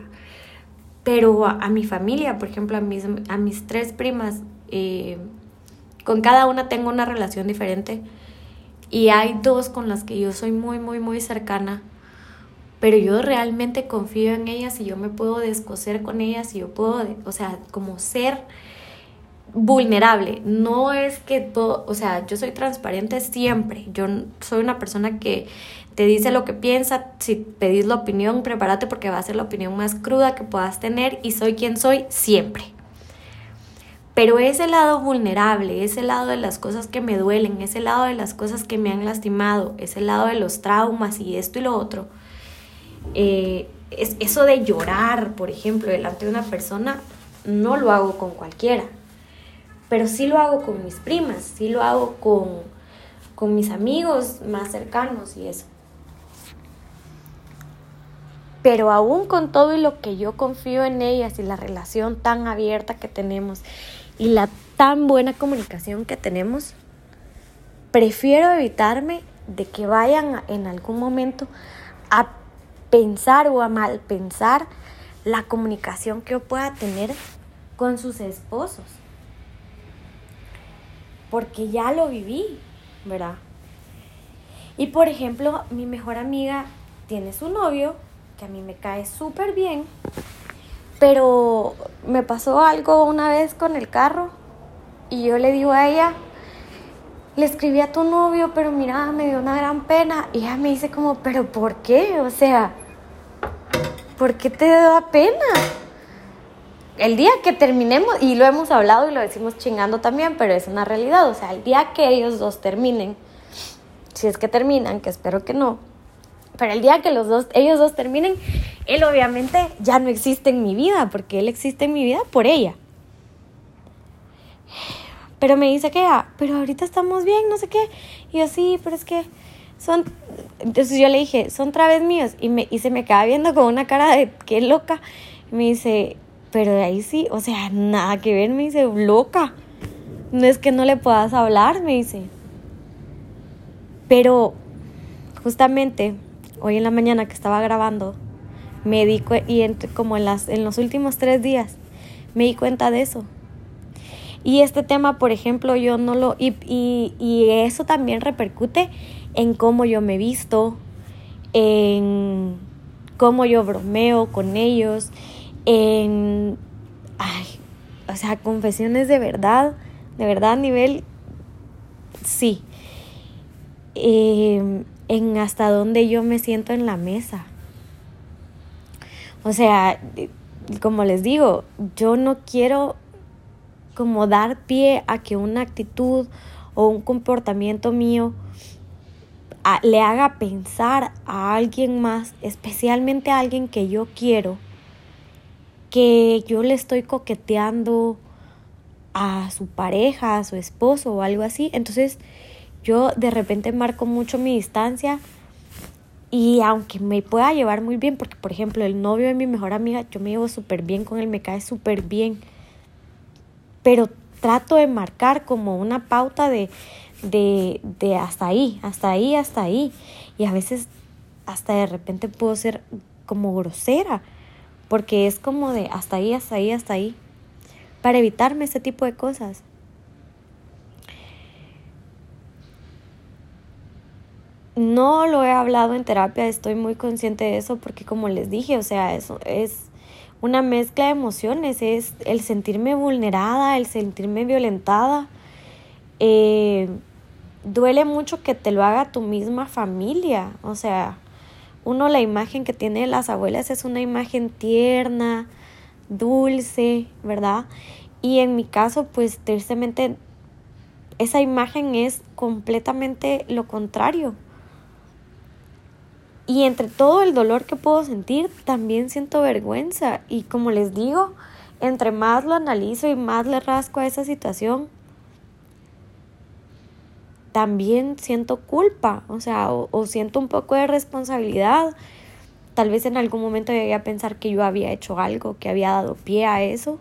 Pero a, mi familia, por ejemplo, a mis, a mis tres primas, eh, con cada una tengo una relación diferente. Y hay dos con las que yo soy muy, muy, muy cercana. Pero yo realmente confío en ellas y yo me puedo descoser con ellas y yo puedo, o sea, como ser vulnerable. No es que todo, o sea, yo soy transparente siempre. Yo soy una persona que te dice lo que piensa. Si pedís la opinión, prepárate porque va a ser la opinión más cruda que puedas tener y soy quien soy siempre. Pero ese lado vulnerable, ese lado de las cosas que me duelen, ese lado de las cosas que me han lastimado, ese lado de los traumas y esto y lo otro, eh, es, eso de llorar, por ejemplo, delante de una persona, no lo hago con cualquiera pero sí lo hago con mis primas, sí lo hago con, con mis amigos más cercanos y eso. Pero aún con todo y lo que yo confío en ellas y la relación tan abierta que tenemos y la tan buena comunicación que tenemos, prefiero evitarme de que vayan en algún momento a pensar o a mal pensar la comunicación que yo pueda tener con sus esposos porque ya lo viví, ¿verdad? Y por ejemplo, mi mejor amiga tiene su novio, que a mí me cae súper bien, pero me pasó algo una vez con el carro y yo le digo a ella, le escribí a tu novio, pero mira, me dio una gran pena. Y ella me dice como, pero ¿por qué? O sea, ¿por qué te da pena? el día que terminemos, y lo hemos hablado y lo decimos chingando también, pero es una realidad, o sea, el día que ellos dos terminen, si es que terminan, que espero que no, pero el día que los dos, ellos dos terminen, él obviamente ya no existe en mi vida, porque él existe en mi vida por ella. Pero me dice que, ah, pero ahorita estamos bien, no sé qué. Y yo, sí, pero es que son... Entonces yo le dije, son traves míos. Y, me, y se me queda viendo con una cara de qué loca. Me dice, pero de ahí sí, o sea, nada que ver, me dice, loca. No es que no le puedas hablar, me dice. Pero justamente hoy en la mañana que estaba grabando, me di y entre, como en, las, en los últimos tres días, me di cuenta de eso. Y este tema, por ejemplo, yo no lo... Y, y, y eso también repercute en cómo yo me visto, en cómo yo bromeo con ellos, en, ay, o sea, confesiones de verdad, de verdad a nivel, sí, em, en hasta dónde yo me siento en la mesa. O sea, como les digo, yo no quiero como dar pie a que una actitud o un comportamiento mío le haga pensar a alguien más, especialmente a alguien que yo quiero, que yo le estoy coqueteando a su pareja, a su esposo o algo así. Entonces yo de repente marco mucho mi distancia y aunque me pueda llevar muy bien, porque por ejemplo el novio de mi mejor amiga, yo me llevo súper bien con él, me cae súper bien, pero trato de marcar como una pauta de, de, de hasta ahí, hasta ahí, hasta ahí. Y a veces hasta de repente puedo ser como grosera porque es como de hasta ahí, hasta ahí, hasta ahí, para evitarme ese tipo de cosas. No lo he hablado en terapia, estoy muy consciente de eso porque como les dije, o sea, eso es una mezcla de emociones, es el sentirme vulnerada, el sentirme violentada. Eh, duele mucho que te lo haga tu misma familia, o sea, uno la imagen que tiene las abuelas es una imagen tierna, dulce, ¿verdad? Y en mi caso, pues tristemente, esa imagen es completamente lo contrario. Y entre todo el dolor que puedo sentir, también siento vergüenza. Y como les digo, entre más lo analizo y más le rasco a esa situación, también siento culpa, o sea, o, siento un poco de responsabilidad. Tal vez en algún momento llegué a pensar que yo había hecho algo, que había dado pie a eso,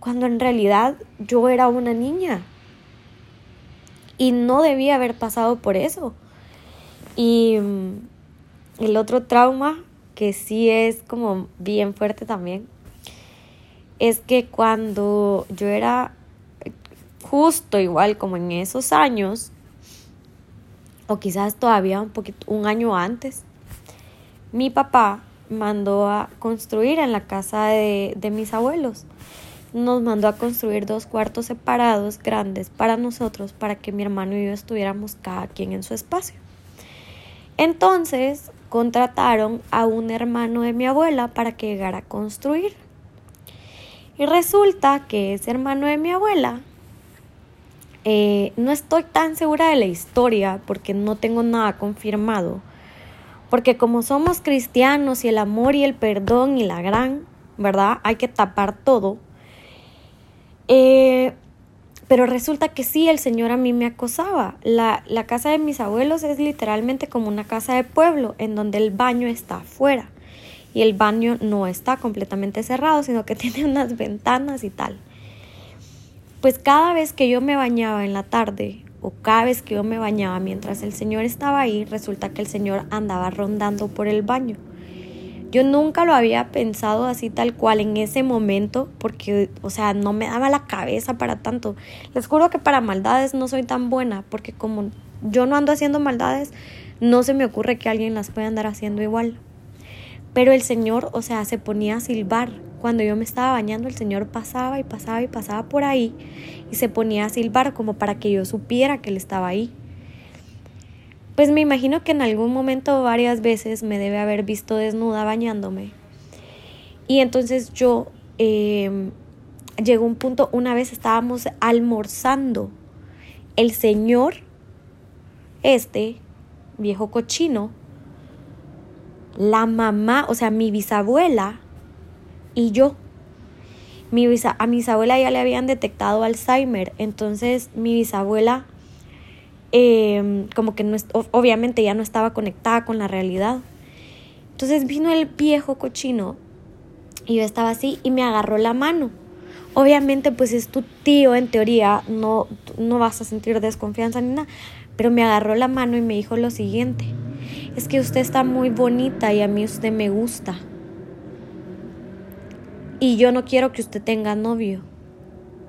cuando en realidad yo era una niña y no debía haber pasado por eso. Y mm, el otro trauma, que sí es como bien fuerte también, es que cuando yo era justo igual como en esos años, o quizás todavía un poquito, un año antes, mi papá mandó a construir en la casa de, de mis abuelos. Nos mandó a construir dos cuartos separados grandes para nosotros, para que mi hermano y yo estuviéramos cada quien en su espacio. Entonces contrataron a un hermano de mi abuela para que llegara a construir. Y resulta que ese hermano de mi abuela, eh, no estoy tan segura de la historia porque no tengo nada confirmado, porque como somos cristianos y el amor y el perdón y la gran, ¿verdad? Hay que tapar todo. Eh, pero resulta que sí, el Señor a mí me acosaba. La, la casa de mis abuelos es literalmente como una casa de pueblo en donde el baño está afuera y el baño no está completamente cerrado, sino que tiene unas ventanas y tal. Pues cada vez que yo me bañaba en la tarde o cada vez que yo me bañaba mientras el Señor estaba ahí, resulta que el Señor andaba rondando por el baño. Yo nunca lo había pensado así tal cual en ese momento porque, o sea, no me daba la cabeza para tanto. Les juro que para maldades no soy tan buena porque como yo no ando haciendo maldades, no se me ocurre que alguien las pueda andar haciendo igual. Pero el Señor, o sea, se ponía a silbar. Cuando yo me estaba bañando, el Señor pasaba y pasaba y pasaba por ahí y se ponía a silbar como para que yo supiera que Él estaba ahí. Pues me imagino que en algún momento varias veces me debe haber visto desnuda bañándome. Y entonces yo em, llegó un punto, una vez estábamos almorzando. El Señor, este viejo cochino, la mamá, o sea, mi bisabuela y yo. Mi a mi bisabuela ya le habían detectado Alzheimer, entonces mi bisabuela em, como que no, obviamente ya no estaba conectada con la realidad. Entonces vino el viejo cochino y yo estaba así y me agarró la mano. Obviamente pues es tu tío en teoría, no, no vas a sentir desconfianza ni nada, pero me agarró la mano y me dijo lo siguiente es que usted está muy bonita y a mí usted me gusta. Y yo no quiero que usted tenga novio,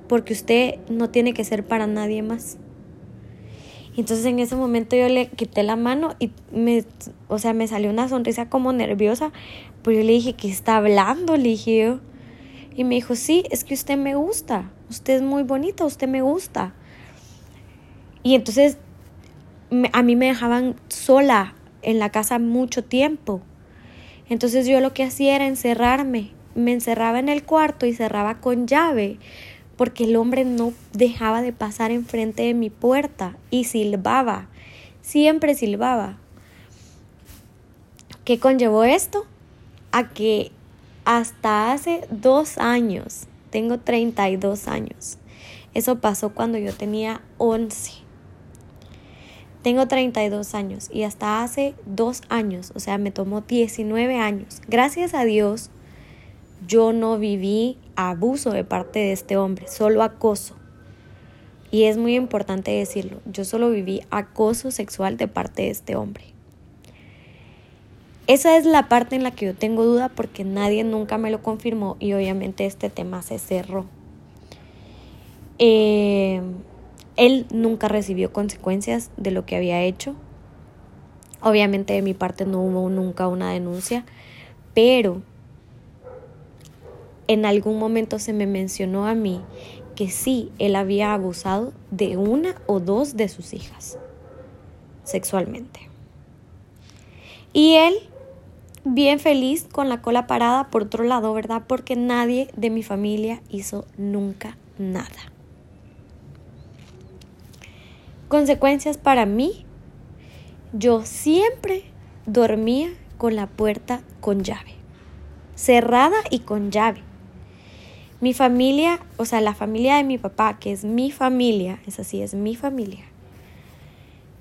porque usted no tiene que ser para nadie más. Entonces en ese momento yo le quité la mano y me, o sea, me salió una sonrisa como nerviosa, pues yo le dije, ¿qué está hablando? Le dije. Y me dijo, sí, es que usted me gusta, usted es muy bonita, usted me gusta. Y entonces a mí me dejaban sola en la casa mucho tiempo. Entonces yo lo que hacía era encerrarme. Me encerraba en el cuarto y cerraba con llave porque el hombre no dejaba de pasar enfrente de mi puerta y silbaba. Siempre silbaba. ¿Qué conllevó esto? A que hasta hace dos años, tengo 32 años, eso pasó cuando yo tenía 11. Tengo 32 años y hasta hace dos años, o sea, me tomó 19 años. Gracias a Dios, yo no viví abuso de parte de este hombre, solo acoso. Y es muy importante decirlo, yo solo viví acoso sexual de parte de este hombre. Esa es la parte en la que yo tengo duda porque nadie nunca me lo confirmó y obviamente este tema se cerró. Eh, él nunca recibió consecuencias de lo que había hecho. Obviamente de mi parte no hubo nunca una denuncia, pero en algún momento se me mencionó a mí que sí, él había abusado de una o dos de sus hijas sexualmente. Y él, bien feliz con la cola parada, por otro lado, ¿verdad? Porque nadie de mi familia hizo nunca nada. Consecuencias para mí, yo siempre dormía con la puerta con llave, cerrada y con llave. Mi familia, o sea, la familia de mi papá, que es mi familia, es así, es mi familia,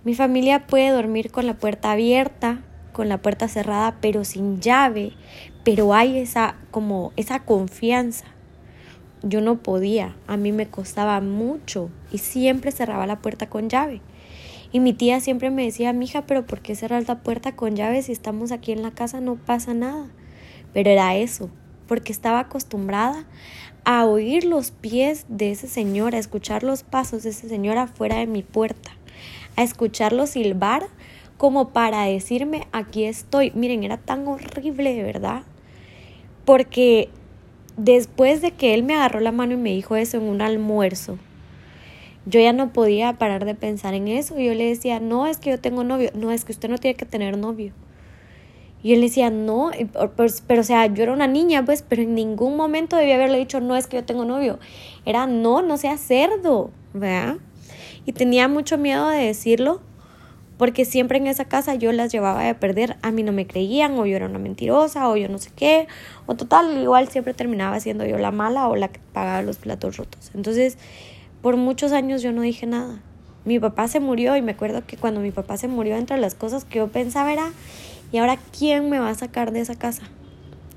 Mi familia puede dormir con la puerta abierta, con la puerta cerrada, pero sin llave, pero hay esa como esa confianza. Yo no podía, a mí me costaba mucho y siempre cerraba la puerta con llave. Y mi tía siempre me decía, mija, pero ¿por qué cerrar la puerta con llave si estamos aquí en la casa? No pasa nada. Pero era eso, porque estaba acostumbrada a oír los pies de ese señor, a escuchar los pasos de ese señor afuera de mi puerta, a escucharlo silbar como para decirme, aquí estoy. Miren, era tan horrible, de verdad, porque después de que él me agarró la mano y me dijo eso en un almuerzo, yo ya no podía parar de pensar en eso. Y yo le decía, no, es que yo tengo novio. No, es que usted no tiene que tener novio. Y él decía, no, pues, pero, o sea, yo era una niña, pues, pero en ningún momento debía haberle dicho, no, es que yo tengo novio. Era, no, no sea cerdo, ¿verdad? Y tenía mucho miedo de decirlo, porque siempre en esa casa yo las llevaba de perder, a mí no me creían, o yo era una mentirosa, o yo no sé qué, o total, igual siempre terminaba siendo yo la mala o la que pagaba los platos rotos. Entonces, por muchos años yo no dije nada. Mi papá se murió y me acuerdo que cuando mi papá se murió, entre las cosas que yo pensaba era, ¿y ahora quién me va a sacar de esa casa?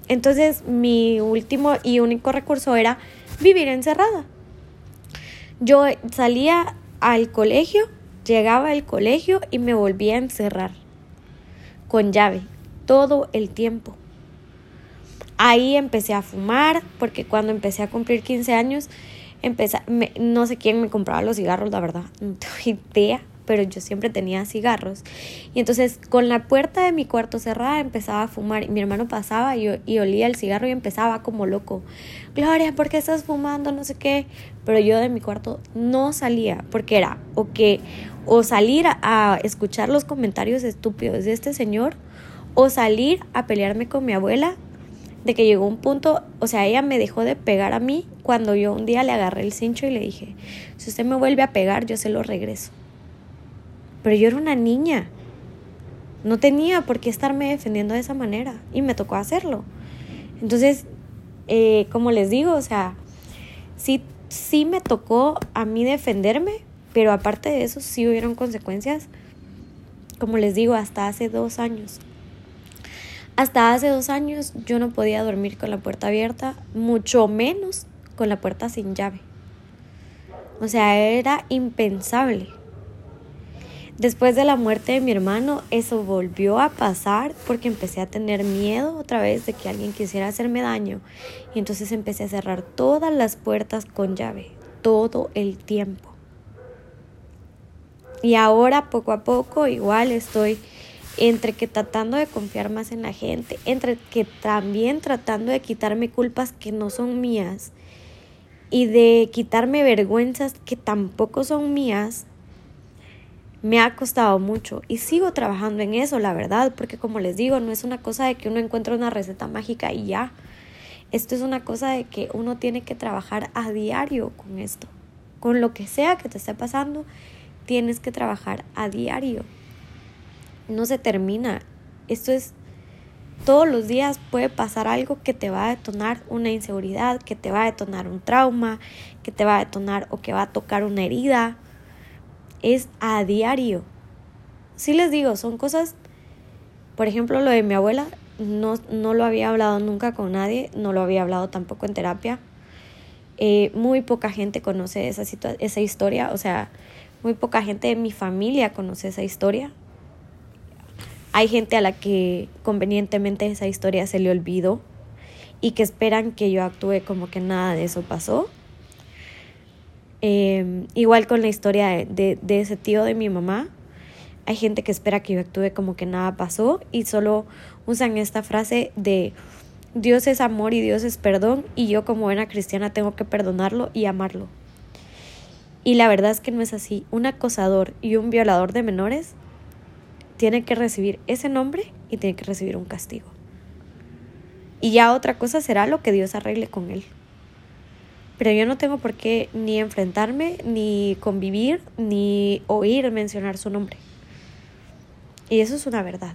Entonces mi último y único recurso era vivir encerrada. Yo salía al colegio, llegaba al colegio y me volvía a encerrar con llave todo el tiempo. Ahí empecé a fumar porque cuando empecé a cumplir 15 años, empecé, no sé quién me compraba los cigarros, la verdad, no tengo idea pero yo siempre tenía cigarros. Y entonces con la puerta de mi cuarto cerrada empezaba a fumar y mi hermano pasaba y, y olía el cigarro y empezaba como loco. Gloria, ¿por qué estás fumando? No sé qué. Pero yo de mi cuarto no salía porque era o que o salir a escuchar los comentarios estúpidos de este señor o salir a pelearme con mi abuela de que llegó un punto, o sea, ella me dejó de pegar a mí cuando yo un día le agarré el cincho y le dije, si usted me vuelve a pegar, yo se lo regreso. Pero yo era una niña. No tenía por qué estarme defendiendo de esa manera y me tocó hacerlo. Entonces, eh, como les digo, o sea, sí, sí me tocó a mí defenderme, pero aparte de eso sí hubieron consecuencias, como les digo, hasta hace dos años. Hasta hace dos años yo no podía dormir con la puerta abierta, mucho menos con la puerta sin llave. O sea, era impensable. Después de la muerte de mi hermano, eso volvió a pasar porque empecé a tener miedo otra vez de que alguien quisiera hacerme daño. Y entonces empecé a cerrar todas las puertas con llave, todo el tiempo. Y ahora poco a poco igual estoy entre que tratando de confiar más en la gente, entre que también tratando de quitarme culpas que no son mías y de quitarme vergüenzas que tampoco son mías me ha costado mucho y sigo trabajando en eso, la verdad, porque como les digo, no es una cosa de que uno encuentre una receta mágica y ya. Esto es una cosa de que uno tiene que trabajar a diario con esto. Con lo que sea que te esté pasando, tienes que trabajar a diario. No se termina. Esto es todos los días puede pasar algo que te va a detonar una inseguridad, que te va a detonar un trauma, que te va a detonar o que va a tocar una herida es a diario. Sí les digo, son cosas, por ejemplo, lo de mi abuela, no, no lo había hablado nunca con nadie, no lo había hablado tampoco en terapia. Eh, muy poca gente conoce esa, esa historia, o sea, muy poca gente de mi familia conoce esa historia. Hay gente a la que convenientemente esa historia se le olvidó y que esperan que yo actúe como que nada de eso pasó. Em, igual con la historia de, de, ese tío de mi mamá. Hay gente que espera que yo actúe como que nada pasó y solo usan esta frase de Dios es amor y Dios es perdón y yo como buena cristiana tengo que perdonarlo y amarlo. Y la verdad es que no es así. Un acosador y un violador de menores tiene que recibir ese nombre y tiene que recibir un castigo. Y ya otra cosa será lo que Dios arregle con él. Pero yo no tengo por qué ni enfrentarme, ni convivir, ni oír mencionar su nombre. Y eso es una verdad.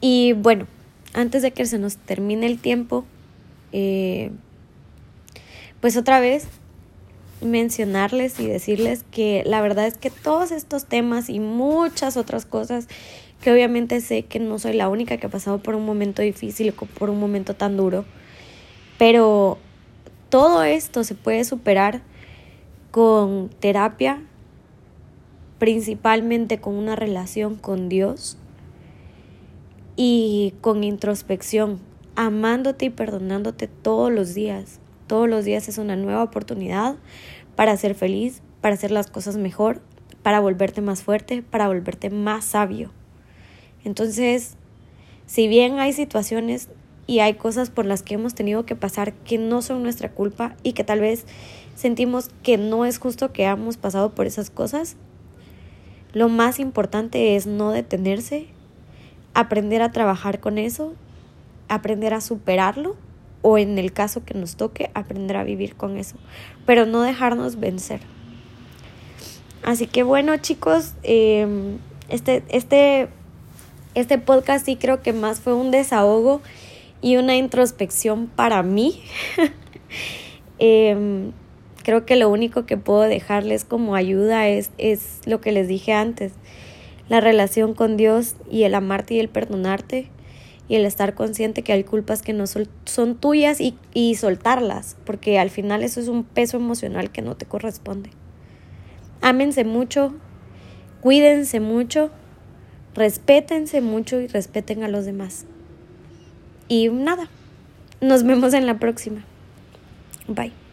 Y bueno, antes de que se nos termine el tiempo, eh, pues otra vez mencionarles y decirles que la verdad es que todos estos temas y muchas otras cosas que obviamente sé que no soy la única que ha pasado por un momento difícil o por un momento tan duro, pero todo esto se puede superar con terapia, principalmente con una relación con Dios y con introspección, amándote y perdonándote todos los días. Todos los días es una nueva oportunidad para ser feliz, para hacer las cosas mejor, para volverte más fuerte, para volverte más sabio. Entonces, si bien hay situaciones y hay cosas por las que hemos tenido que pasar que no son nuestra culpa y que tal vez sentimos que no es justo que hayamos pasado por esas cosas, lo más importante es no detenerse, aprender a trabajar con eso, aprender a superarlo o en el caso que nos toque, aprender a vivir con eso, pero no dejarnos vencer. Así que bueno chicos, em, este, este, este podcast sí creo que más fue un desahogo y una introspección para mí. Em, creo que lo único que puedo dejarles como ayuda es, es lo que les dije antes, la relación con Dios y el amarte y el perdonarte y el estar consciente que hay culpas que no son tuyas y, y soltarlas, porque al final eso es un peso emocional que no te corresponde. Ámense mucho, cuídense mucho, respétense mucho y respeten a los demás. Y nada, nos vemos en la próxima. Bye.